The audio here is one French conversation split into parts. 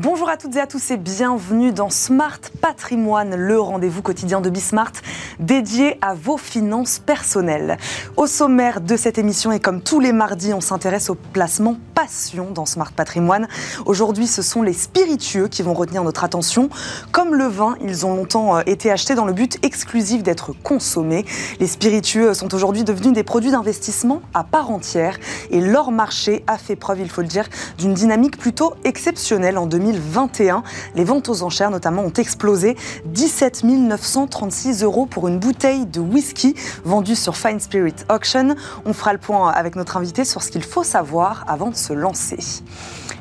Bonjour à toutes et à tous et bienvenue dans Smart Patrimoine, le rendez-vous quotidien de Bismart dédié à vos finances personnelles. Au sommaire de cette émission et comme tous les mardis, on s'intéresse au placement passion dans Smart Patrimoine. Aujourd'hui, ce sont les spiritueux qui vont retenir notre attention. Comme le vin, ils ont longtemps euh, été achetés dans le but exclusif d'être consommés. Les spiritueux sont aujourd'hui devenus des produits d'investissement à part entière et leur marché a fait preuve, il faut le dire, d'une dynamique plutôt exceptionnelle en 2020 2021. Les ventes aux enchères notamment ont explosé. 17 936 euros pour une bouteille de whisky vendue sur Fine Spirit Auction. On fera le point avec notre invité sur ce qu'il faut savoir avant de se lancer.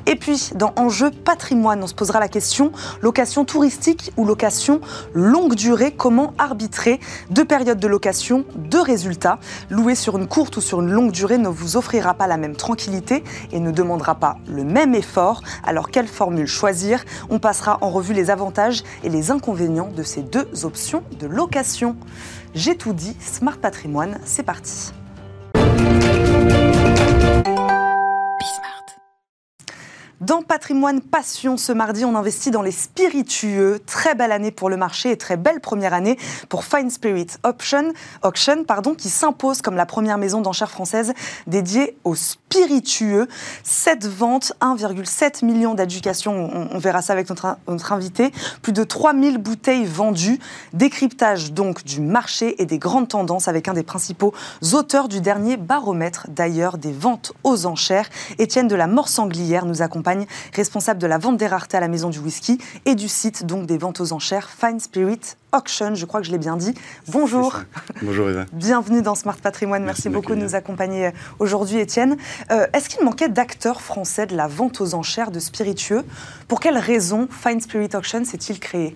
Et puis, dans Enjeu patrimoine, on se posera la question location touristique ou location longue durée Comment arbitrer deux périodes de location, deux résultats? Louer sur une courte ou sur une longue durée ne vous offrira pas la même tranquillité et ne demandera pas le même effort. Alors, quelle formule choisir? On passera en revue les avantages et les inconvénients de ces deux options de location. J'ai tout dit, Smart Patrimoine, c'est parti. Dans Patrimoine Passion, ce mardi, on investit dans les spiritueux. Très belle année pour le marché et très belle première année pour Fine Spirit Auction, Auction pardon, qui s'impose comme la première maison d'enchères française dédiée aux spiritueux. 7 ventes, 1,7 million d'éducation, on, verra ça avec notre, notre invité. Plus de 3000 bouteilles vendues. Décryptage donc du marché et des grandes tendances avec un des principaux auteurs du dernier baromètre d'ailleurs des ventes aux enchères. Étienne de la Mort-Sanglière nous accompagne responsable de la vente des raretés à la Maison du Whisky et du site donc des ventes aux enchères Fine Spirit Auction, je crois que je l'ai bien dit. Bonjour. Bonjour Eva. Bienvenue dans Smart Patrimoine. Merci, beaucoup de nous accompagner euh, aujourd'hui, Étienne. Euh, est-ce qu'il manquait d'acteurs français de la vente aux enchères de spiritueux? Pour quelles raisons Fine Spirit Auction s'est-il créé?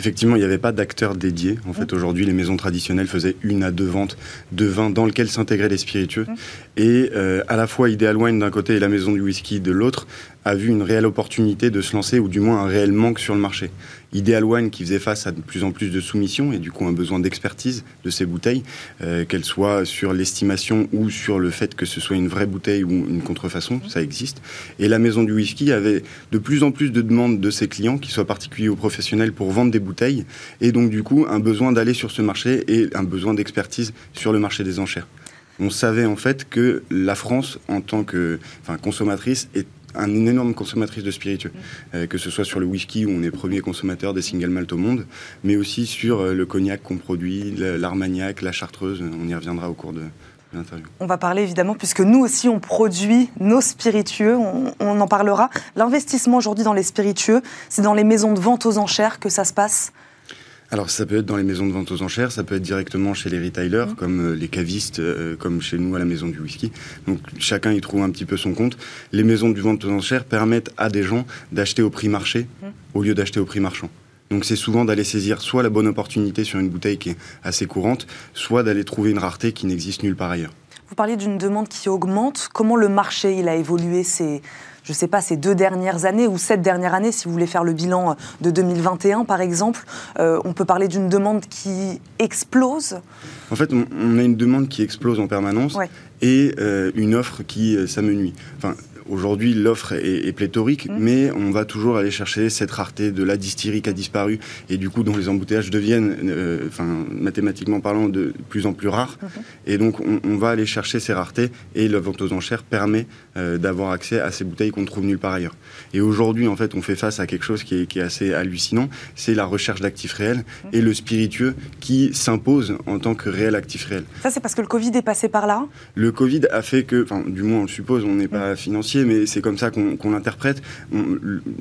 Effectivement, il n'y avait pas d'acteurs dédiés. En fait, mmh. aujourd'hui, les maisons traditionnelles faisaient une à deux ventes de vin dans lequel s'intégraient les spiritueux. Mmh. Et euh, à la fois Ideal Wine d'un côté et la maison du whisky de l'autre a vu une réelle opportunité de se lancer, ou du moins un réel manque sur le marché. Ideal One qui faisait face à de plus en plus de soumissions et du coup un besoin d'expertise de ces bouteilles, euh, qu'elles soient sur l'estimation ou sur le fait que ce soit une vraie bouteille ou une contrefaçon, ça existe. Et la maison du whisky avait de plus en plus de demandes de ses clients, qu'ils soient particuliers ou professionnels, pour vendre des bouteilles, et donc du coup un besoin d'aller sur ce marché et un besoin d'expertise sur le marché des enchères. On savait en fait que la France, en tant que enfin, consommatrice, est une énorme consommatrice de spiritueux, mm. euh, que ce soit sur le whisky où on est premier consommateur des single malt au monde, mais aussi sur euh, le cognac qu'on produit, l'armagnac, la chartreuse. On y reviendra au cours de, l'interview. On va parler évidemment, puisque nous aussi on produit nos spiritueux, on, on en parlera. L'investissement aujourd'hui dans les spiritueux, c'est dans les maisons de vente aux enchères que ça se passe alors ça peut être dans les maisons de vente aux enchères, ça peut être directement chez les retailers, mmh. comme euh, les cavistes, euh, comme chez nous à la maison du whisky. Donc chacun y trouve un petit peu son compte. Les maisons de vente aux enchères permettent à des gens d'acheter au prix marché mmh. au lieu d'acheter au prix marchand. Donc c'est souvent d'aller saisir soit la bonne opportunité sur une bouteille qui est assez courante, soit d'aller trouver une rareté qui n'existe nulle part ailleurs. Vous parliez d'une demande qui augmente. Comment le marché il a évolué ces, je ne sais pas, ces deux dernières années ou cette dernière année, si vous voulez faire le bilan de 2021 par exemple, euh, on peut parler d'une demande qui explose? En fait, on, a une demande qui explose en permanence et euh, une offre qui euh, s'amenuit. Enfin, Aujourd'hui, l'offre est, pléthorique, mmh. mais on va toujours aller chercher cette rareté de la distillerie qui a disparu et du coup dont les embouteillages deviennent, euh, enfin mathématiquement parlant, de plus en plus rares. Mmh. Et donc on, va aller chercher ces raretés et la vente aux enchères permet euh, d'avoir accès à ces bouteilles qu'on trouve nulle part ailleurs. Et aujourd'hui, en fait, on fait face à quelque chose qui est, assez hallucinant, c'est la recherche d'actifs réels mmh. et le spiritueux qui s'impose en tant que réel actif réel. Ça, c'est parce que le Covid est passé par là? Le Covid a fait que, enfin, du moins on le suppose, on n'est pas financier mais c'est comme ça qu'on l'interprète.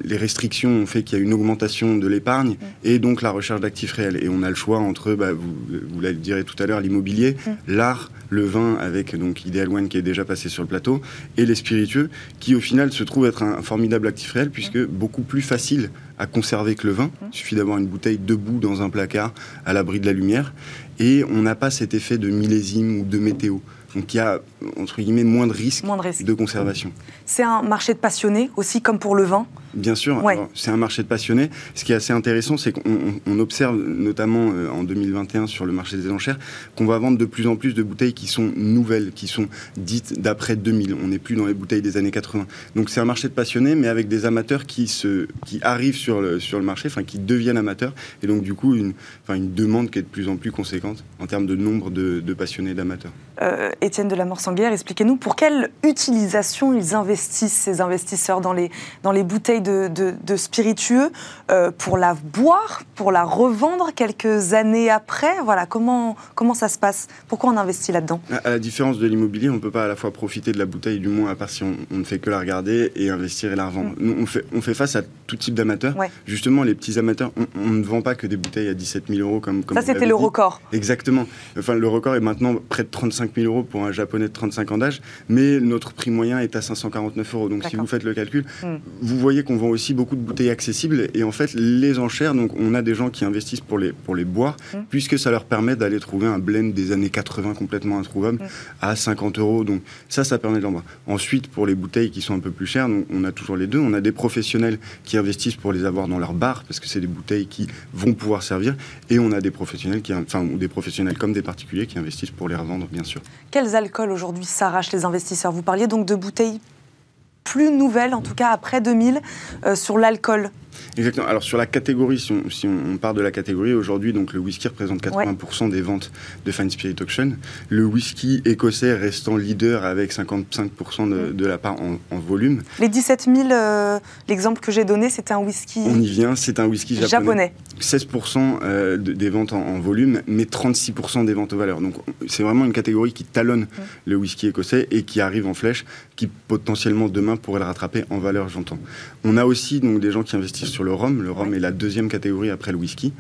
Les restrictions ont fait qu'il y a une augmentation de l'épargne et donc la recherche d'actifs réels. Et on a le choix entre, bah, vous, vous le direz tout à l'heure, l'immobilier, l'art, le vin avec donc Ideal One qui est déjà passé sur le plateau, et les spiritueux qui au final se trouvent être un, formidable actif réel puisque beaucoup plus facile à conserver que le vin. Il suffit d'avoir une bouteille debout dans un placard à l'abri de la lumière. Et on n'a pas cet effet de millésime ou de météo. Donc il y a, entre guillemets, moins de risques de, de conservation. C'est un marché de passionnés aussi, comme pour le vin Bien sûr, c'est un marché de passionnés. Ce qui est assez intéressant, c'est qu'on observe notamment euh, en 2021 sur le marché des enchères qu'on va vendre de plus en plus de bouteilles qui sont nouvelles, qui sont dites d'après 2000. On n'est plus dans les bouteilles des années 80. Donc c'est un marché de passionnés, mais avec des amateurs qui, se, qui arrivent sur le, sur le marché, enfin qui deviennent amateurs, et donc du coup une, une demande qui est de plus en plus conséquente en termes de nombre de, passionnés, d'amateurs. Euh, Étienne de la Expliquez-nous pour quelle utilisation ils investissent, ces investisseurs, dans les, dans les bouteilles de, de, spiritueux, euh, pour la boire, pour la revendre quelques années après? Voilà, comment, comment ça se passe? Pourquoi on investit là-dedans? À, la différence de l'immobilier, on ne peut pas à la fois profiter de la bouteille, du moins à part si on, ne fait que la regarder et investir et la revendre. Mm. Nous, on fait, on fait face à tout type d'amateurs. Justement, les petits amateurs, on, ne vend pas que des bouteilles à 17 000 euros comme, comme Ça, c'était le record. Exactement. Enfin, le record est maintenant près de 35 000 euros pour un japonais de 35 ans d'âge, mais notre prix moyen est à 549 euros. Donc, si vous faites le calcul, mm. vous voyez qu'on vend aussi beaucoup de bouteilles accessibles. Et en fait, les enchères, donc, on a des gens qui investissent pour les, pour les boire, mm. puisque ça leur permet d'aller trouver un blend des années 80 complètement introuvable à 50 euros. Donc, ça, ça permet de l'en Ensuite, pour les bouteilles qui sont un peu plus chères, donc, on a toujours les deux. On a des professionnels qui investissent pour les avoir dans leur bar, parce que c'est des bouteilles qui vont pouvoir servir. Et on a des professionnels, qui, enfin, des professionnels comme des particuliers qui investissent pour les revendre, bien sûr. Quels alcools aujourd'hui s'arrachent les investisseurs Vous parliez donc de bouteilles plus nouvelles, en tout cas après 2000, euh, sur l'alcool. Exactement. Alors sur la catégorie, si on, si on part de la catégorie, aujourd'hui, donc le whisky représente 80% des ventes de Fine Spirit Auction. Le whisky écossais restant leader avec 55% de, la part en, volume. Les 17 000, euh, l'exemple que j'ai donné, c'était un whisky. On y vient, c'est un whisky japonais. 16% euh, des ventes en, volume, mais 36% des ventes aux valeurs. Donc c'est vraiment une catégorie qui talonne le whisky écossais et qui arrive en flèche, qui potentiellement demain pourrait le rattraper en valeur, j'entends. On a aussi donc des gens qui investissent sur le rhum. Le rhum est la deuxième catégorie après le whisky.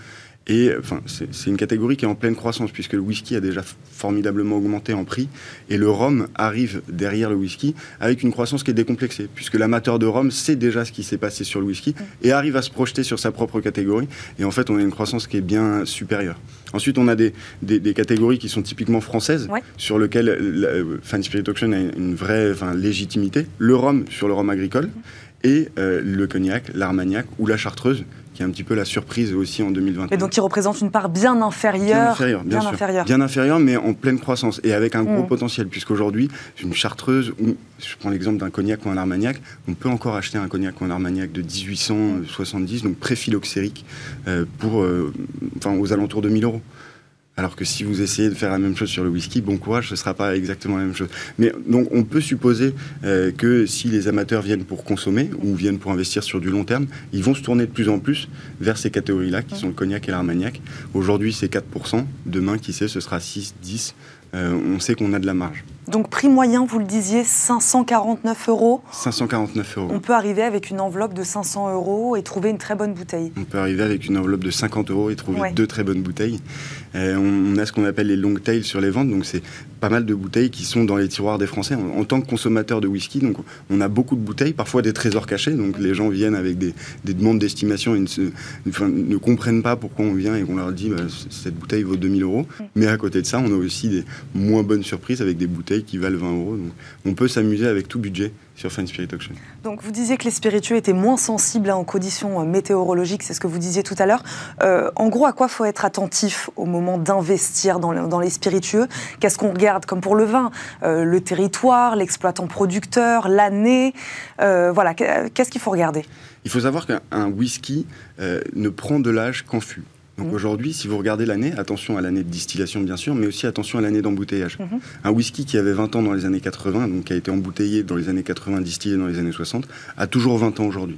Et enfin, c'est une catégorie qui est en pleine croissance puisque le whisky a déjà formidablement augmenté en prix et le rhum arrive derrière le whisky avec une croissance qui est décomplexée puisque l'amateur de rhum sait déjà ce qui s'est passé sur le whisky et arrive à se projeter sur sa propre catégorie et en fait on a une croissance qui est bien supérieure. Ensuite on a des, des, catégories qui sont typiquement françaises sur lesquelles la, Fan Spirit Auction a une vraie enfin, légitimité. Le rhum sur le rhum agricole et euh, le cognac, l'armagnac ou la chartreuse, qui est un petit peu la surprise aussi en 2021. Et donc qui représente une part bien inférieure. Bien inférieure, bien, sûr. Bien inférieure, mais en pleine croissance et avec un gros mm. potentiel, puisqu'aujourd'hui, une chartreuse, ou je prends l'exemple d'un cognac ou un armagnac, on peut encore acheter un cognac ou un armagnac de 1870, donc pré-phylloxérique, euh, pour, euh, enfin, aux alentours de 1000 euros. Alors que si vous essayez de faire la même chose sur le whisky, bon courage, ce ne sera pas exactement la même chose. Mais donc on peut supposer euh, que si les amateurs viennent pour consommer ou viennent pour investir sur du long terme, ils vont se tourner de plus en plus vers ces catégories-là qui sont le cognac et l'armagnac. Aujourd'hui c'est 4%, demain qui sait ce sera 6, 10. Euh, on sait qu'on a de la marge. Donc prix moyen, vous le disiez, 549 euros. 549 euros. On peut arriver avec une enveloppe de 500 euros et trouver une très bonne bouteille. On peut arriver avec une enveloppe de 50 euros et trouver deux très bonnes bouteilles. Euh, on, a ce qu'on appelle les long tails sur les ventes, donc c'est pas mal de bouteilles qui sont dans les tiroirs des Français. En, tant que consommateur de whisky, donc on a beaucoup de bouteilles, parfois des trésors cachés, donc les gens viennent avec des, demandes d'estimation et ne, comprennent pas pourquoi on vient et qu'on leur dit bah, cette bouteille vaut 2000 euros. Mm. Mais à côté de ça, on a aussi des moins bonnes surprises avec des bouteilles qui valent 20 euros. Donc on peut s'amuser avec tout budget sur Fine Spirit Auction. Donc vous disiez que les spiritueux étaient moins sensibles aux conditions euh, météorologiques, c'est ce que vous disiez tout à l'heure. Euh, en gros, à quoi faut être attentif au moment d'investir dans, les spiritueux? Qu'est-ce qu'on regarde Comme pour le vin, euh, le territoire, l'exploitant producteur, l'année. voilà, qu'est-ce qu'il faut regarder? Il faut savoir qu'un whisky ne prend de l'âge qu'en fût. Donc mm. aujourd'hui, si vous regardez l'année, attention à l'année de distillation bien sûr, mais aussi attention à l'année d'embouteillage. Mm-hmm. Un whisky qui avait 20 ans dans les années 80, donc qui a été embouteillé dans les années 80, distillé dans les années 60, a toujours 20 ans aujourd'hui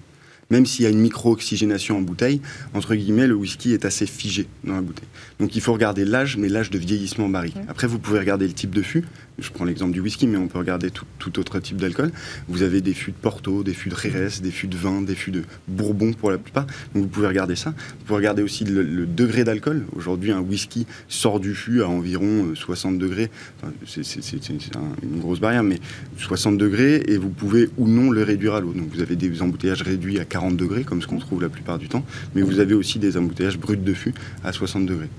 même s'il y a une micro-oxygénation en bouteille, entre guillemets, le whisky est assez figé dans la bouteille. Donc il faut regarder l'âge, mais l'âge de vieillissement en. Mm. Après, vous pouvez regarder le type de fût. Je prends l'exemple du whisky, mais on peut regarder tout, autre type d'alcool. Vous avez des fûts de Porto, des fûts de Jerez, des fûts de vin, des fûts de Bourbon pour la plupart. Donc vous pouvez regarder ça. Vous pouvez regarder aussi le, degré d'alcool. Aujourd'hui, un whisky sort du fût à environ 60 euh, degrés. c'est une grosse barrière, mais 60 degrés, et vous pouvez ou non le réduire à l'eau. Donc vous avez des embouteillages réduits à 40 40 degrés, comme ce qu'on trouve la plupart du temps, mais vous avez aussi des embouteillages bruts de fût à 60 degrés.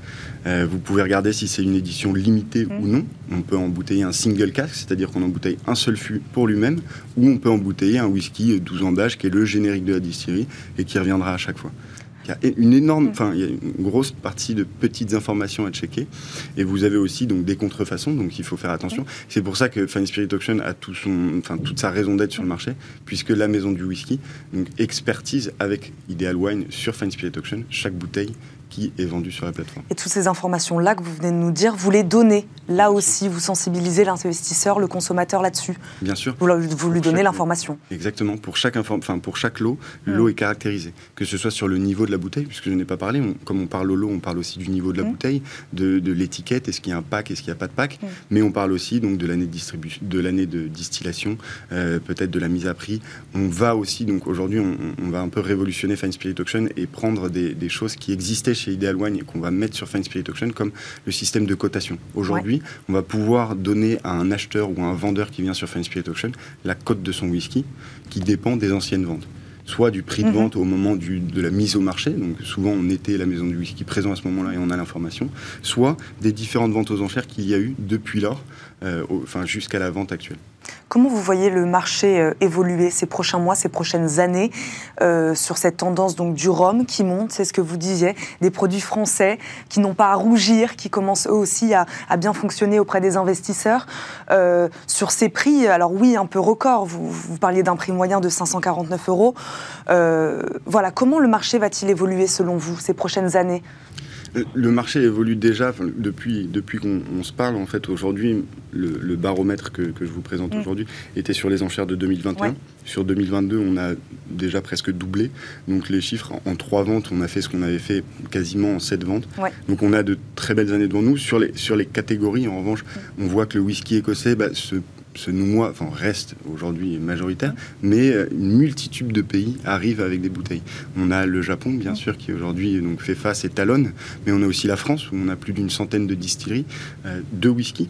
Euh, vous pouvez regarder si c'est une édition limitée ou non. On peut embouteiller un single cask, c'est-à-dire qu'on embouteille un seul fût pour lui-même, ou on peut embouteiller un whisky 12 ans d'âge qui est le générique de la distillerie et qui reviendra à chaque fois. Il y a une énorme, enfin, il y a une grosse partie de petites informations à checker. Et vous avez aussi donc des contrefaçons, donc il faut faire attention. C'est pour ça que Fine Spirit Auction a tout son, enfin, toute sa raison d'être sur le marché, puisque la maison du whisky donc, expertise avec Ideal Wine sur Fine Spirit Auction chaque bouteille qui est vendu sur la plateforme. Et toutes ces informations-là que vous venez de nous dire, vous les donnez là aussi, vous sensibilisez l'investisseur, le consommateur là-dessus Bien sûr. Vous, vous lui donnez l'information Exactement. Pour chaque, enfin, pour chaque lot, le lot est caractérisé. Que ce soit sur le niveau de la bouteille, puisque je n'ai pas parlé, comme on parle au lot, on parle aussi du niveau de la bouteille, de, l'étiquette, est-ce qu'il y a un pack, est-ce qu'il n'y a pas de pack, mais on parle aussi donc de l'année de distribution, de l'année de distillation, euh, peut-être de la mise à prix. On va aussi, donc aujourd'hui, on, va un peu révolutionner Fine Spirit Auction et prendre des, des choses qui existaient chez Ideal Wine et qu'on va mettre sur Fine Spirit Auction comme le système de cotation. Aujourd'hui, on va pouvoir donner à un acheteur ou à un vendeur qui vient sur Fine Spirit Auction la cote de son whisky qui dépend des anciennes ventes soit du prix de mhm. vente au moment du, de la mise au marché, donc souvent on était la maison du whisky présent à ce moment-là et on a l'information, soit des différentes ventes aux enchères qu'il y a eu depuis lors, euh, enfin jusqu'à la vente actuelle. Comment vous voyez le marché euh, évoluer ces prochains mois, ces prochaines années euh, sur cette tendance donc du rhum qui monte, c'est ce que vous disiez, des produits français qui n'ont pas à rougir, qui commencent eux aussi à, bien fonctionner auprès des investisseurs. Sur ces prix, alors oui, un peu record, vous, vous parliez d'un prix moyen de 549 euros. voilà, comment le marché va-t-il évoluer selon vous ces prochaines années? Le marché évolue déjà depuis, depuis qu'on se parle. En fait, aujourd'hui, le, baromètre que, je vous présente mm. aujourd'hui était sur les enchères de 2021. Sur 2022, on a déjà presque doublé. Donc les chiffres, en trois ventes, on a fait ce qu'on avait fait quasiment en sept ventes. Donc on a de très belles années devant nous. Sur les, sur les catégories, en revanche, mm. on voit que le whisky écossais bah, se ce noua, enfin reste aujourd'hui majoritaire, mais euh, une multitude de pays arrivent avec des bouteilles. On a le Japon, bien sûr, qui aujourd'hui donc fait face et talonne, mais on a aussi la France où on a plus d'une centaine de distilleries euh, de whisky.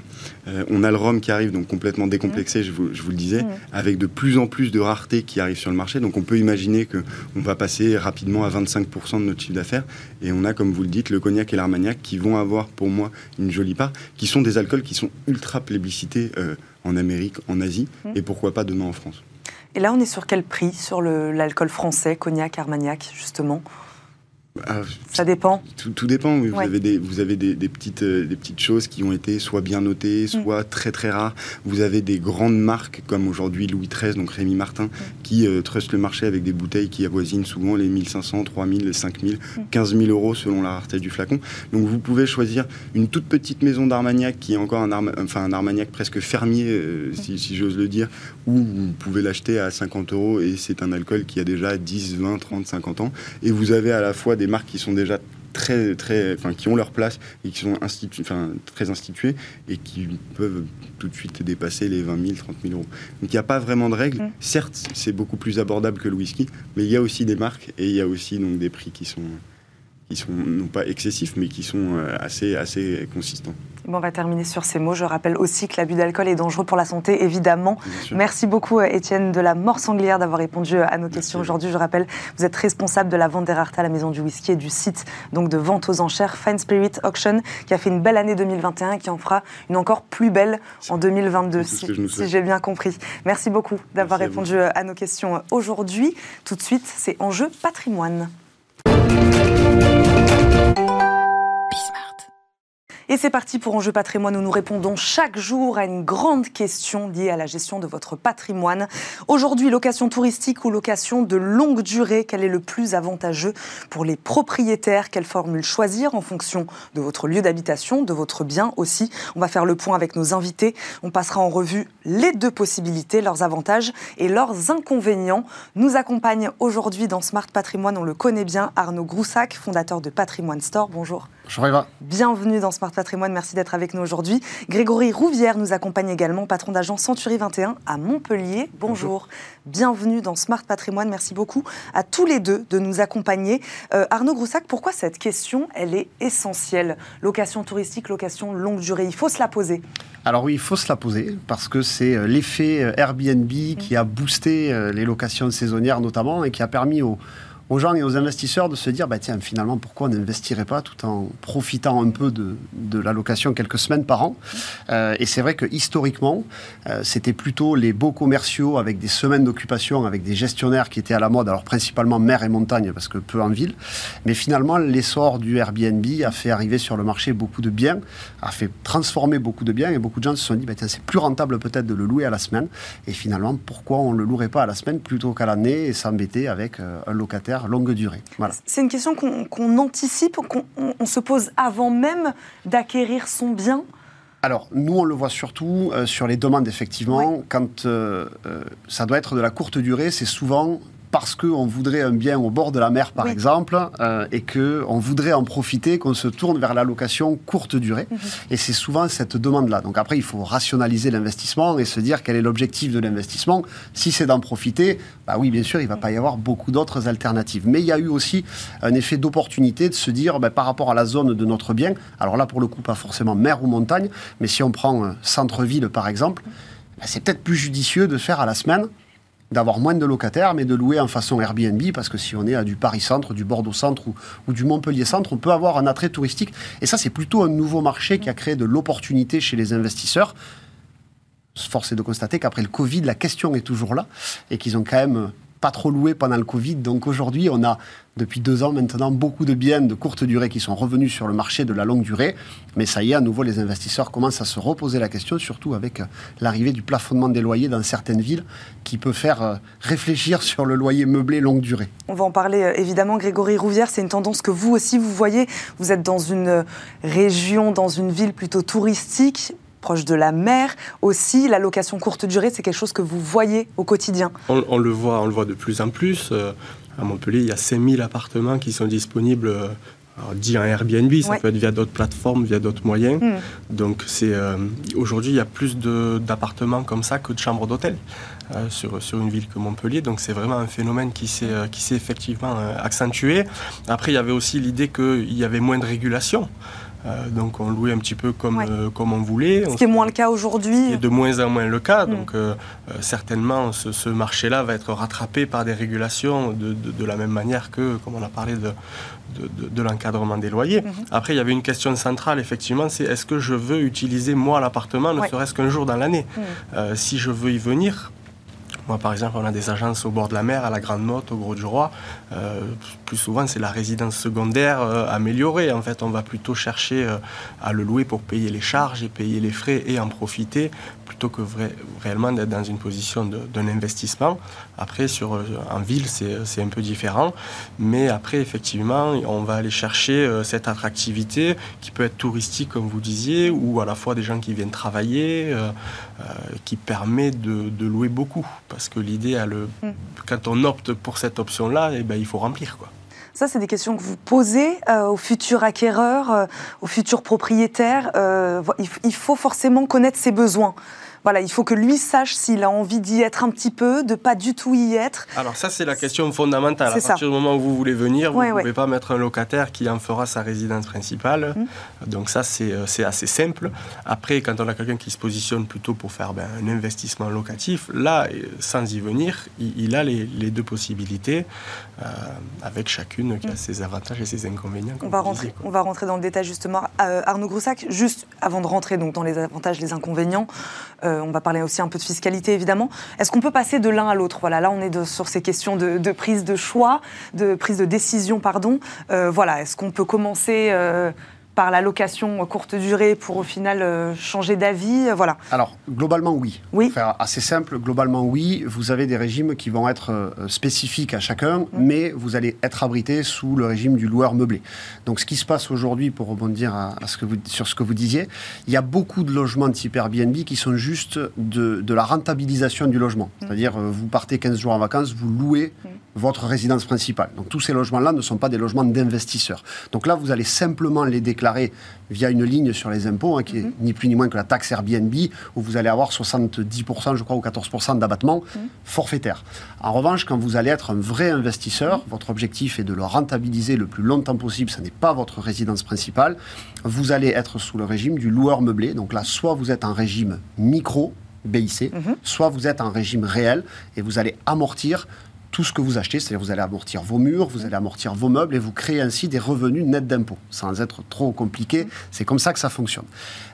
Euh, on a le rhum qui arrive donc complètement décomplexé, je vous, je vous le disais, avec de plus en plus de raretés qui arrivent sur le marché. Donc on peut imaginer que on va passer rapidement à 25% de notre chiffre d'affaires. Et on a, comme vous le dites, le cognac et l'armagnac qui vont avoir pour moi une jolie part, qui sont des alcools qui sont ultra plébiscités en Amérique, en Asie, mmh. et pourquoi pas demain en France. Et là, on est sur quel prix? Sur l'alcool français, cognac, armagnac, justement? Ah, ça dépend. Tout, dépend. Vous avez, des, vous avez des, petites, euh, des petites choses qui ont été soit bien notées, mm. soit très très rares. Vous avez des grandes marques comme aujourd'hui Louis XIII, donc Rémi Martin, mm. qui euh, trustent le marché avec des bouteilles qui avoisinent souvent les 1500, 3000, 5000, 15 000 euros selon la rareté du flacon. Donc vous pouvez choisir une toute petite maison d'Armagnac qui est encore un, enfin, un Armagnac presque fermier, euh, mm. si, si j'ose le dire, ou vous pouvez l'acheter à 50 euros et c'est un alcool qui a déjà 10, 20, 30, 50 ans. Et vous avez à la fois des marques qui sont déjà très, très, enfin, qui ont leur place et qui sont institu très instituées et qui peuvent tout de suite dépasser les 20 000, 30 000 euros. Donc il n'y a pas vraiment de règles. Mm. Certes, c'est beaucoup plus abordable que le whisky, mais il y a aussi des marques et il y a aussi donc des prix qui sont qui sont non pas excessifs, mais qui sont euh, assez, assez consistants. Bon, on va terminer sur ces mots. Je rappelle aussi que l'abus d'alcool est dangereux pour la santé, évidemment. Merci beaucoup, euh, Étienne de la Mort Sanglière, d'avoir répondu euh, à nos questions aujourd'hui. Je rappelle, vous êtes responsable de la vente des raretés à la Maison du Whisky et du site donc de vente aux enchères Fine Spirit Auction, qui a fait une belle année 2021 et qui en fera une encore plus belle en 2022, si, si j'ai bien compris. Merci beaucoup d'avoir répondu à, à nos questions aujourd'hui. Tout de suite, c'est Enjeu patrimoine. Thank you. Et c'est parti pour Enjeu patrimoine où nous répondons chaque jour à une grande question liée à la gestion de votre patrimoine. Aujourd'hui, location touristique ou location de longue durée, quel est le plus avantageux pour les propriétaires? Quelle formule choisir en fonction de votre lieu d'habitation, de votre bien aussi? On va faire le point avec nos invités. On passera en revue les deux possibilités, leurs avantages et leurs inconvénients. Nous accompagne aujourd'hui dans Smart Patrimoine, on le connaît bien, Arnaud Groussac, fondateur de Patrimoine Store. Bonjour. Bonjour Bienvenue dans Smart Patrimoine, merci d'être avec nous aujourd'hui. Grégory Rouvière nous accompagne également, patron d'agence Century 21 à Montpellier. Bonjour. Bienvenue dans Smart Patrimoine, merci beaucoup à tous les deux de nous accompagner. Euh, Arnaud Groussac, pourquoi cette question, elle est essentielle? Location touristique, location longue durée, il faut se la poser alors oui, il faut se la poser parce que c'est euh, l'effet euh, Airbnb qui a boosté les locations saisonnières notamment et qui a permis aux, aux gens et aux investisseurs de se dire, bah, tiens, finalement, pourquoi on n'investirait pas tout en profitant un peu de, de l'allocation quelques semaines par an? Euh, Et c'est vrai que historiquement, euh, c'était plutôt les beaux commerciaux avec des semaines d'occupation, avec des gestionnaires qui étaient à la mode, alors principalement mer et montagne, parce que peu en ville. Mais finalement, l'essor du Airbnb a fait arriver sur le marché beaucoup de biens, a fait transformer beaucoup de biens, et beaucoup de gens se sont dit, bah, tiens, c'est plus rentable peut-être de le louer à la semaine. Et finalement, pourquoi on ne le louerait pas à la semaine plutôt qu'à l'année et s'embêter avec euh, un locataire longue durée. C'est une question qu'on anticipe, qu'on se pose avant même d'acquérir son bien alors, nous, on le voit surtout euh, sur les demandes, effectivement. Quand euh, euh, ça doit être de la courte durée, c'est souvent parce qu'on voudrait un bien au bord de la mer, par exemple, euh, et qu'on voudrait en profiter, qu'on se tourne vers la location courte durée. Mhm. Et c'est souvent cette demande-là. Donc après, il faut rationaliser l'investissement et se dire quel est l'objectif de l'investissement. Si c'est d'en profiter, bah oui, bien sûr, il ne va pas y avoir beaucoup d'autres alternatives. Mais il y a eu aussi un effet d'opportunité de se dire, bah, par rapport à la zone de notre bien, alors là, pour le coup, pas forcément mer ou montagne, mais si on prend euh, centre-ville, par exemple, bah, c'est peut-être plus judicieux de faire à la semaine d'avoir moins de locataires, mais de louer en façon Airbnb, parce que si on est à du Paris-Centre, du Bordeaux-Centre ou, du Montpellier-Centre, on peut avoir un attrait touristique. Et ça, c'est plutôt un nouveau marché qui a créé de l'opportunité chez les investisseurs. Force est de constater qu'après le Covid, la question est toujours là, et qu'ils ont quand même pas trop loué pendant le Covid. Donc aujourd'hui, on a depuis deux ans maintenant beaucoup de biens de courte durée qui sont revenus sur le marché de la longue durée. Mais ça y est, à nouveau, les investisseurs commencent à se reposer la question, surtout avec euh, l'arrivée du plafonnement des loyers dans certaines villes qui peut faire euh, réfléchir sur le loyer meublé longue durée. On va en parler euh, évidemment. Grégory Rouvière, c'est une tendance que vous aussi, vous voyez. Vous êtes dans une région, dans une ville plutôt touristique proche de la mer aussi. La location courte durée, c'est quelque chose que vous voyez au quotidien on, le voit, on le voit de plus en plus. Euh, à Montpellier, il y a 5000 appartements qui sont disponibles. Euh, dit en Airbnb, ça peut être via d'autres plateformes, via d'autres moyens. Hmm. Donc c'est euh, aujourd'hui il y a plus d'appartements comme ça que de chambres d'hôtel sur, sur une ville que Montpellier. Donc c'est vraiment un phénomène qui s'est qui s'est effectivement accentué. Après il y avait aussi l'idée qu'il y avait moins de régulation. Euh, donc on louait un petit peu comme, euh, comme on voulait. Ce qui est moins le cas aujourd'hui. Ce de moins en moins le cas. Mm. Donc euh, certainement ce, marché-là va être rattrapé par des régulations de, de, la même manière que, comme on a parlé de, de, l'encadrement des loyers. Mm-hmm. Après, il y avait une question centrale, effectivement, c'est est-ce que je veux utiliser moi l'appartement, ne serait-ce qu'un jour dans l'année? Mm. Si je veux y venir, moi, par exemple, on a des agences au bord de la mer, à la Grande Motte, au Gros du Roi. Euh, plus souvent, c'est la résidence secondaire euh, améliorée. En fait, on va plutôt chercher euh, à le louer pour payer les charges et payer les frais et en profiter plutôt que réellement d'être dans une position d'un investissement. Après, sur, en ville, c'est un peu différent. Mais après, effectivement, on va aller chercher cette attractivité qui peut être touristique, comme vous disiez, ou à la fois des gens qui viennent travailler, qui permet de, de louer beaucoup parce que l'idée, mm. quand on opte pour cette option-là, eh ben, il faut remplir. Quoi. Ça, c'est des questions que vous posez euh, aux futurs acquéreurs, euh, aux futurs propriétaires. Euh, il, faut forcément connaître ses besoins. Voilà, il faut que lui sache s'il a envie d'y être un petit peu, de pas du tout y être. Alors ça, c'est la question fondamentale. À partir du moment où vous voulez venir, vous ne pouvez pas mettre un locataire qui en fera sa résidence principale. Mmh. Donc ça, euh, c'est assez simple. Après, quand on a quelqu'un qui se positionne plutôt pour faire ben, un investissement locatif, là, euh, sans y venir, il, a les, deux possibilités, euh, avec chacune qui a mmh. ses avantages et ses inconvénients. On va, rentrer, on va rentrer dans le détail justement. Arnaud Groussac, juste avant de rentrer donc, dans les avantages, les inconvénients, euh, on va parler aussi un peu de fiscalité, évidemment. Est-ce qu'on peut passer de l'un à l'autre? Voilà, là, on est sur ces questions de, prise de choix, de prise de décision, pardon. Euh, voilà, est-ce qu'on peut commencer euh, par la location courte durée pour au final euh, changer d'avis euh, voilà. Alors, globalement, oui. Oui. Faire assez simple, globalement, oui. Vous avez des régimes qui vont être euh, spécifiques à chacun, mm. mais vous allez être abrité sous le régime du loueur meublé. Donc, ce qui se passe aujourd'hui, pour rebondir à, ce que vous, sur ce que vous disiez, il y a beaucoup de logements de type Airbnb qui sont juste de, la rentabilisation du logement. Mm. C'est-à-dire, vous partez 15 jours en vacances, vous louez. Mm votre résidence principale. Donc tous ces logements-là ne sont pas des logements d'investisseurs. Donc là, vous allez simplement les déclarer via une ligne sur les impôts, hein, qui est mhm. ni plus ni moins que la taxe Airbnb, où vous allez avoir 70%, je crois, ou 14% d'abattement mhm. forfaitaire. En revanche, quand vous allez être un vrai investisseur, mhm. votre objectif est de le rentabiliser le plus longtemps possible, ce n'est pas votre résidence principale, vous allez être sous le régime du loueur meublé. Donc là, soit vous êtes en régime micro, BIC, soit vous êtes en régime réel et vous allez amortir tout ce que vous achetez, c'est-à-dire vous allez amortir vos murs, vous allez amortir vos meubles et vous créez ainsi des revenus nets d'impôts, sans être trop compliqué. C'est comme ça que ça fonctionne.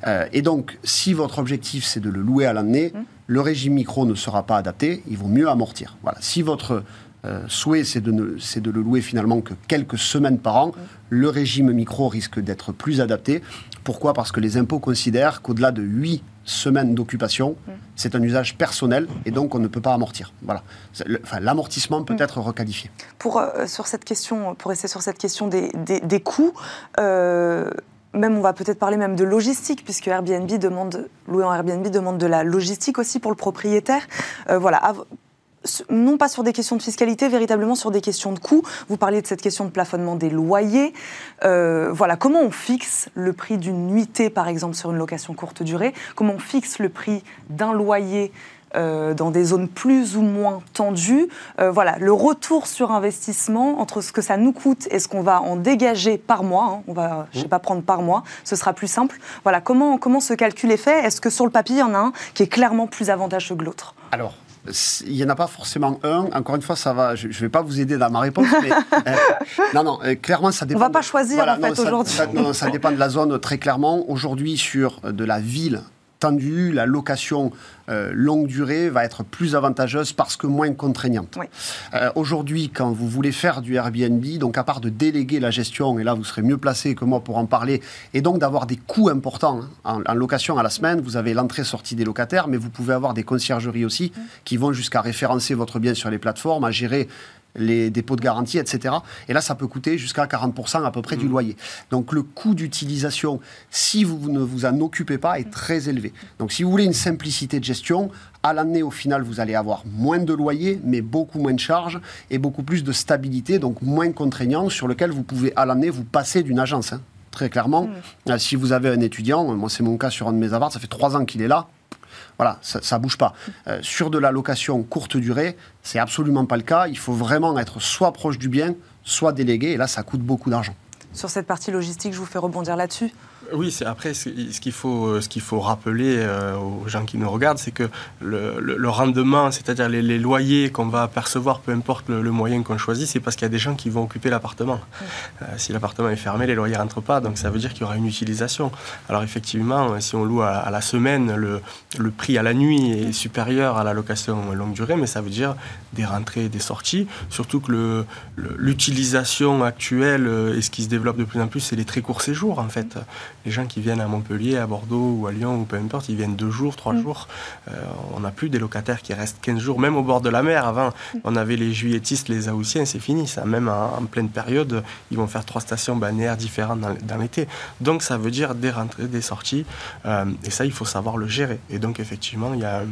Euh, et donc, si votre objectif c'est de le louer à l'année, mmh. le régime micro ne sera pas adapté, il vaut mieux amortir. Voilà. Si votre euh, souhait c'est de, de, le louer finalement que quelques semaines par an, mmh. le régime micro risque d'être plus adapté. Pourquoi? Parce que les impôts considèrent qu'au-delà de 8 semaines d'occupation, mm. c'est un usage personnel et donc on ne peut pas amortir. Voilà. L'amortissement peut mm. être requalifié. Pour, euh, sur cette question, pour rester sur cette question des, des, coûts, euh, même on va peut-être parler même de logistique, puisque Airbnb demande, louer en Airbnb demande de la logistique aussi pour le propriétaire. Euh, voilà non pas sur des questions de fiscalité, véritablement sur des questions de coûts. Vous parliez de cette question de plafonnement des loyers. Euh, voilà, comment on fixe le prix d'une nuitée, par exemple, sur une location courte durée? Comment on fixe le prix d'un loyer euh, dans des zones plus ou moins tendues? Euh, voilà, le retour sur investissement entre ce que ça nous coûte et ce qu'on va en dégager par mois. Hein, on va, pas, prendre par mois. Ce sera plus simple. Voilà, comment comment ce calcul est fait? Est-ce que sur le papier, il y en a un qui est clairement plus avantageux que l'autre? Alors, il n'y en a pas forcément un. Encore une fois, ça va. Je ne vais pas vous aider dans ma réponse, mais euh, non, non. Euh, clairement, ça dépend. On va pas choisir en fait aujourd'hui. Non, ça dépend de la zone très clairement. Aujourd'hui, sur de la ville tendue, la location euh, longue durée va être plus avantageuse parce que moins contraignante. Euh, aujourd'hui, quand vous voulez faire du Airbnb, donc à part de déléguer la gestion, et là vous serez mieux placé que moi pour en parler, et donc d'avoir des coûts importants hein, en, location à la semaine, vous avez l'entrée-sortie des locataires, mais vous pouvez avoir des conciergeries aussi qui vont jusqu'à référencer votre bien sur les plateformes, à gérer les dépôts de garantie, etc. Et là, ça peut coûter jusqu'à 40% à peu près du mmh. loyer. Donc le coût d'utilisation, si vous ne vous en occupez pas, est très élevé. Donc si vous voulez une simplicité de gestion, à l'année, au final, vous allez avoir moins de loyer, mais beaucoup moins de charges et beaucoup plus de stabilité, donc moins contraignant, sur lequel vous pouvez à l'année vous passer d'une agence. Hein. Très clairement, mmh. euh, si vous avez un étudiant, moi c'est mon cas sur un de mes apparts, ça fait trois ans qu'il est là, voilà, ça, ne bouge pas. Euh, sur de la location courte durée, c'est absolument pas le cas. Il faut vraiment être soit proche du bien, soit délégué. Et là, ça coûte beaucoup d'argent. Sur cette partie logistique, je vous fais rebondir là-dessus. Oui, c'est après ce qu'il faut, euh, ce qu'il faut rappeler euh, aux gens qui nous regardent, c'est que le, rendement, c'est-à-dire les, loyers qu'on va percevoir, peu importe le, moyen qu'on choisit, c'est parce qu'il y a des gens qui vont occuper l'appartement. Euh, si l'appartement est fermé, les loyers rentrent pas, donc ça veut dire qu'il y aura une utilisation. Alors effectivement, si on loue à, la semaine, le, le, prix à la nuit est supérieur à la location longue durée, mais ça veut dire des rentrées et des sorties. Surtout que l'utilisation actuelle et ce qui se développe de plus en plus, c'est les très courts séjours en fait les gens qui viennent à Montpellier, à Bordeaux ou à Lyon ou peu importe, ils viennent deux jours, trois mm. jours. Euh, on n'a plus des locataires qui restent 15 jours, même au bord de la mer. Avant, mm. on avait les juilletistes, les haussiens, c'est fini. Ça, même en, pleine période, ils vont faire trois stations balnéaires différentes dans, l'été. Donc ça veut dire des rentrées, des sorties. Euh, et ça, il faut savoir le gérer. Et donc effectivement, il y a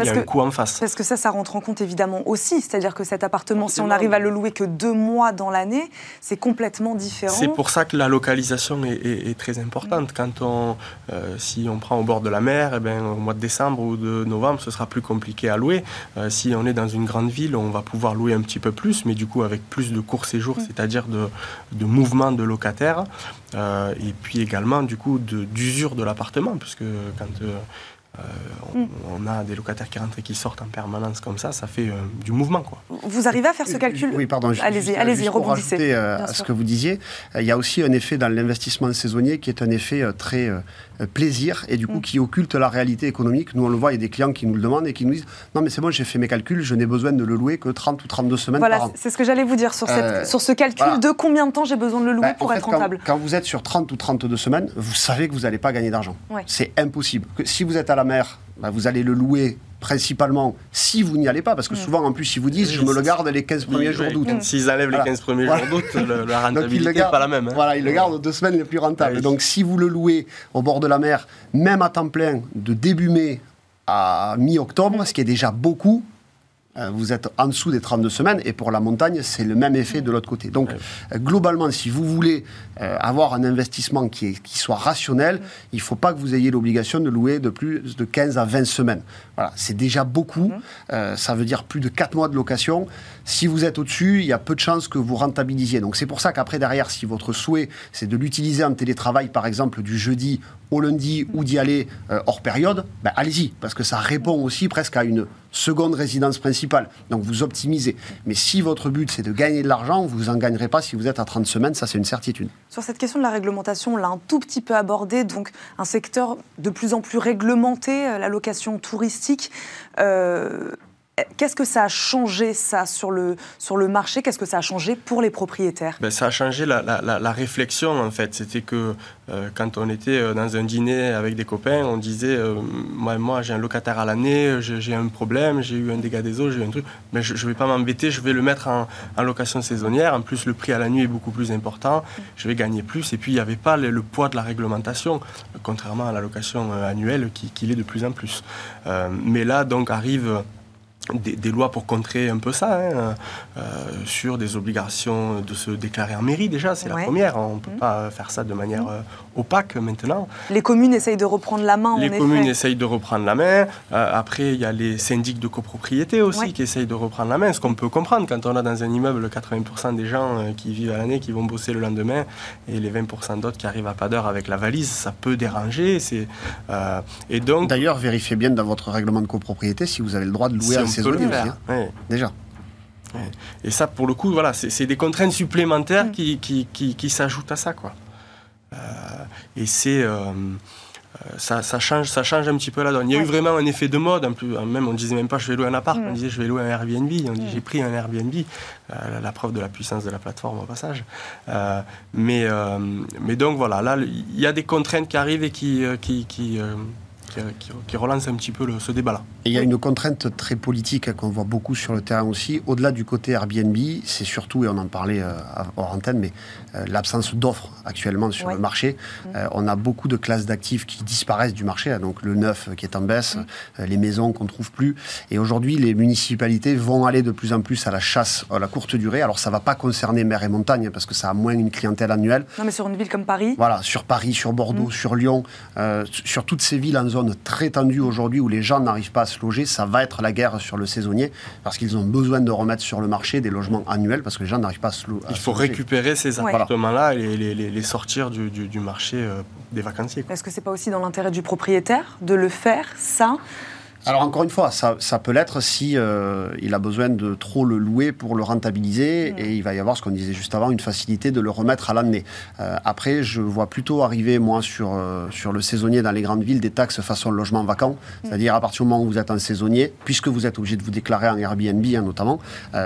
il y a un coût en face. Parce que ça, ça rentre en compte évidemment aussi. C'est-à-dire que cet appartement, si on arrive à le louer que deux mois dans l'année, c'est complètement différent. C'est pour ça que la localisation est, très importante. Mm. Quand on, euh, si on prend au bord de la mer, eh bien, au mois de décembre ou de novembre, ce sera plus compliqué à louer. Euh, si on est dans une grande ville, on va pouvoir louer un petit peu plus, mais du coup avec plus de courts séjours, mm. c'est-à-dire de, de mouvement de locataires, euh, et puis également du coup d'usure de, l'appartement, puisque quand euh, mm. on, a des locataires qui rentrent et qui sortent en permanence comme ça, ça fait euh, du mouvement. Quoi. Vous arrivez à faire ce calcul? Oui, pardon. Allez-y, allez-y, rebondissez. Euh, à ce que vous disiez, il y a aussi un effet dans l'investissement saisonnier qui est un effet très plaisir et du coup mm. qui occulte la réalité économique. Nous, on le voit, il y a des clients qui nous le demandent et qui nous disent Non, mais c'est bon, j'ai fait mes calculs, je n'ai besoin de le louer que 30 ou 32 semaines voilà, par an. c'est ce que j'allais vous dire sur, cette, sur ce calcul de combien de temps j'ai besoin de le louer ben, pour être rentable. Quand, vous êtes sur 30 ou 32 semaines, vous savez que vous n'allez pas gagner d'argent. C'est impossible. Que, si vous êtes à la mer, bah, vous allez le louer principalement si vous n'y allez pas, parce que mm. souvent en plus ils vous disent je me le garde les 15 premiers jours d'août. S'ils enlèvent les 15 premiers jours d'août, la rentabilité n'est pas la même. Hein. Voilà, ils le gardent deux semaines les plus rentables. Donc si vous le louez au bord de la mer, même à temps plein, de début mai à mi-octobre, ce qui est déjà beaucoup, vous êtes en dessous des 32 semaines, et pour la montagne, c'est le même effet de l'autre côté. Donc, euh, globalement, si vous voulez euh, avoir un investissement qui, est, qui soit rationnel, il ne faut pas que vous ayez l'obligation de louer de plus de 15 à 20 semaines. Voilà, c'est déjà beaucoup. Mhm. ça veut dire plus de 4 mois de location. Si vous êtes au-dessus, il y a peu de chances que vous rentabilisiez. Donc, c'est pour ça qu'après, derrière, si votre souhait, c'est de l'utiliser en télétravail, par exemple, du jeudi au lundi ou d'y aller hors période, ben, allez-y, parce que ça répond aussi presque à une seconde résidence principale. Donc vous optimisez. Mais si votre but c'est de gagner de l'argent, vous n'en gagnerez pas si vous êtes à 30 semaines, ça c'est une certitude. Sur cette question de la réglementation, on l'a un tout petit peu abordé, donc un secteur de plus en plus réglementé, euh, la location touristique. Euh, Qu'est-ce que ça a changé, ça, sur le, sur le marché? Qu'est-ce que ça a changé pour les propriétaires? Ben, Ça a changé la, réflexion, en fait. C'était que euh, quand on était euh, dans un dîner avec des copains, on disait euh, Moi, j'ai un locataire à l'année, j'ai un problème, j'ai eu un dégât des eaux, j'ai eu un truc, mais je ne vais pas m'embêter, je vais le mettre en, en, location saisonnière. En plus, le prix à la nuit est beaucoup plus important, je vais gagner plus. Et puis, il n'y avait pas le, poids de la réglementation, contrairement à la location annuelle qui, qui l'est de plus en plus. mais là, donc, arrive des, lois pour contrer un peu ça, hein, euh, sur des obligations de se déclarer en mairie déjà, c'est la première. On ne peut mmh. pas faire ça de manière euh, opaque maintenant. Les communes essayent de reprendre la main. Les communes essayent de reprendre la main. Euh, après, il y a les syndics de copropriété aussi qui essayent de reprendre la main, ce qu'on peut comprendre quand on a dans un immeuble 80% des gens qui vivent à l'année qui vont bosser le lendemain et les 20% d'autres qui arrivent à pas d'heure avec la valise, ça peut déranger. et donc. D'ailleurs, vérifiez bien dans votre règlement de copropriété si vous avez le droit de louer Hein. Déjà. Et ça, pour le coup, voilà, c'est des contraintes supplémentaires mm. qui, qui, qui, s'ajoutent à ça. Quoi. Euh, et c'est. Euh, euh, ça, ça, change, ça change un petit peu la donne. Il y a eu vraiment un effet de mode. En plus, même, on disait même pas je vais louer un appart, mm. on disait je vais louer un Airbnb. On dit mm. j'ai pris un Airbnb. la preuve de la puissance de la plateforme au passage. mais, mais donc voilà, là, il y a des contraintes qui arrivent et qui, qui, qui, qui, relance un petit peu ce débat-là. Et il y a une contrainte très politique qu'on voit beaucoup sur le terrain aussi. Au-delà du côté Airbnb, c'est surtout, et on en parlait euh, hors antenne, mais euh, l'absence d'offres actuellement sur le marché. Mm. Euh, on a beaucoup de classes d'actifs qui disparaissent du marché, hein, donc le neuf qui est en baisse, mm. les maisons qu'on ne trouve plus. Et aujourd'hui, les municipalités vont aller de plus en plus à la chasse à la courte durée. Alors ça ne va pas concerner mer et montagne, parce que ça a moins une clientèle annuelle. Non, mais sur une ville comme Paris Voilà, sur Paris, sur Bordeaux, mm. sur Lyon, sur toutes ces villes en zone très tendue aujourd'hui où les gens n'arrivent pas à se loger, ça va être la guerre sur le saisonnier parce qu'ils ont besoin de remettre sur le marché des logements annuels parce que les gens n'arrivent pas à se, loger. Il faut récupérer ces appartements-là et les, sortir du, marché euh, des vacanciers. Est-ce que c'est pas aussi dans l'intérêt du propriétaire de le faire, ça? Alors encore une fois, ça, peut l'être si euh, il a besoin de trop le louer pour le rentabiliser mm. et il va y avoir ce qu'on disait juste avant, une facilité de le remettre à l'année. Euh, après, je vois plutôt arriver moi sur, euh, sur le saisonnier dans les grandes villes des taxes façon logement vacant, mm. c'est-à-dire à partir du moment où vous êtes un saisonnier, puisque vous êtes obligé de vous déclarer en Airbnb hein, notamment,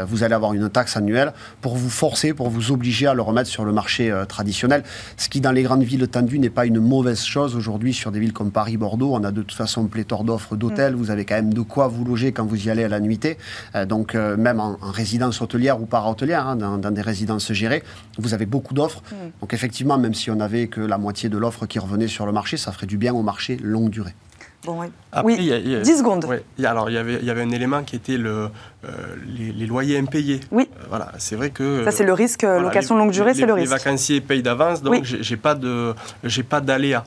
vous allez avoir une taxe annuelle pour vous forcer, pour vous obliger à le remettre sur le marché traditionnel, ce qui dans les grandes villes tendues n'est pas une mauvaise chose aujourd'hui sur des villes comme Paris, Bordeaux, on a de toute façon pléthore d'offres d'hôtels. Mm vous avez quand même de quoi vous loger quand vous y allez à la nuitée. Euh, donc, euh, même en, résidence hôtelière ou para-hôtelière, hein, dans, des résidences gérées, vous avez beaucoup d'offres. Mm. Donc, effectivement, même si on n'avait que la moitié de l'offre qui revenait sur le marché, ça ferait du bien au marché longue durée. Bon, oui. y 10 secondes. alors, il y, avait, il y avait un élément qui était le, euh, les, loyers impayés. Oui. voilà, c'est vrai que. Ça, c'est le risque. location longue durée, c'est le risque. Les vacanciers payent d'avance, donc j'ai pas de, j'ai pas d'aléa.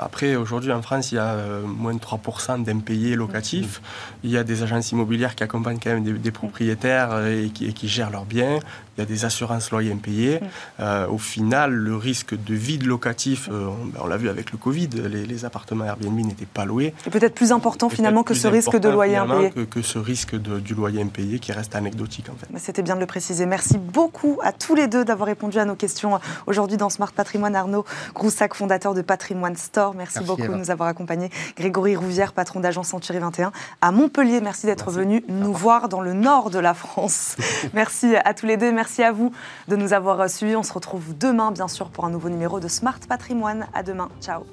après, aujourd'hui, en France, il y a moins de 3% d'impayés locatifs. Il y a des agences immobilières qui accompagnent quand même des, propriétaires et qui, et qui, gèrent leurs biens il y a des assurances loyers impayées. Mm. Euh, au final, le risque de vide locatif, euh, ben, on, l'a vu avec le Covid, les, appartements Airbnb n'étaient pas loués. Et peut-être plus important finalement que ce risque de loyer impayé. Que, que, ce risque du loyer impayé qui reste anecdotique en fait. Bah, c'était bien de le préciser. Merci beaucoup à tous les deux d'avoir répondu à nos questions aujourd'hui dans Smart Patrimoine. Arnaud Groussac, fondateur de Patrimoine Store. Merci, beaucoup de nous avoir accompagnés. Grégory Rouvière, patron d'agence Century 21 à Montpellier. Merci d'être venu nous voir dans le nord de la France. Merci à tous les deux. Merci à vous de nous avoir suivis. On se retrouve demain, bien sûr, pour un nouveau numéro de Smart Patrimoine. À demain. Ciao.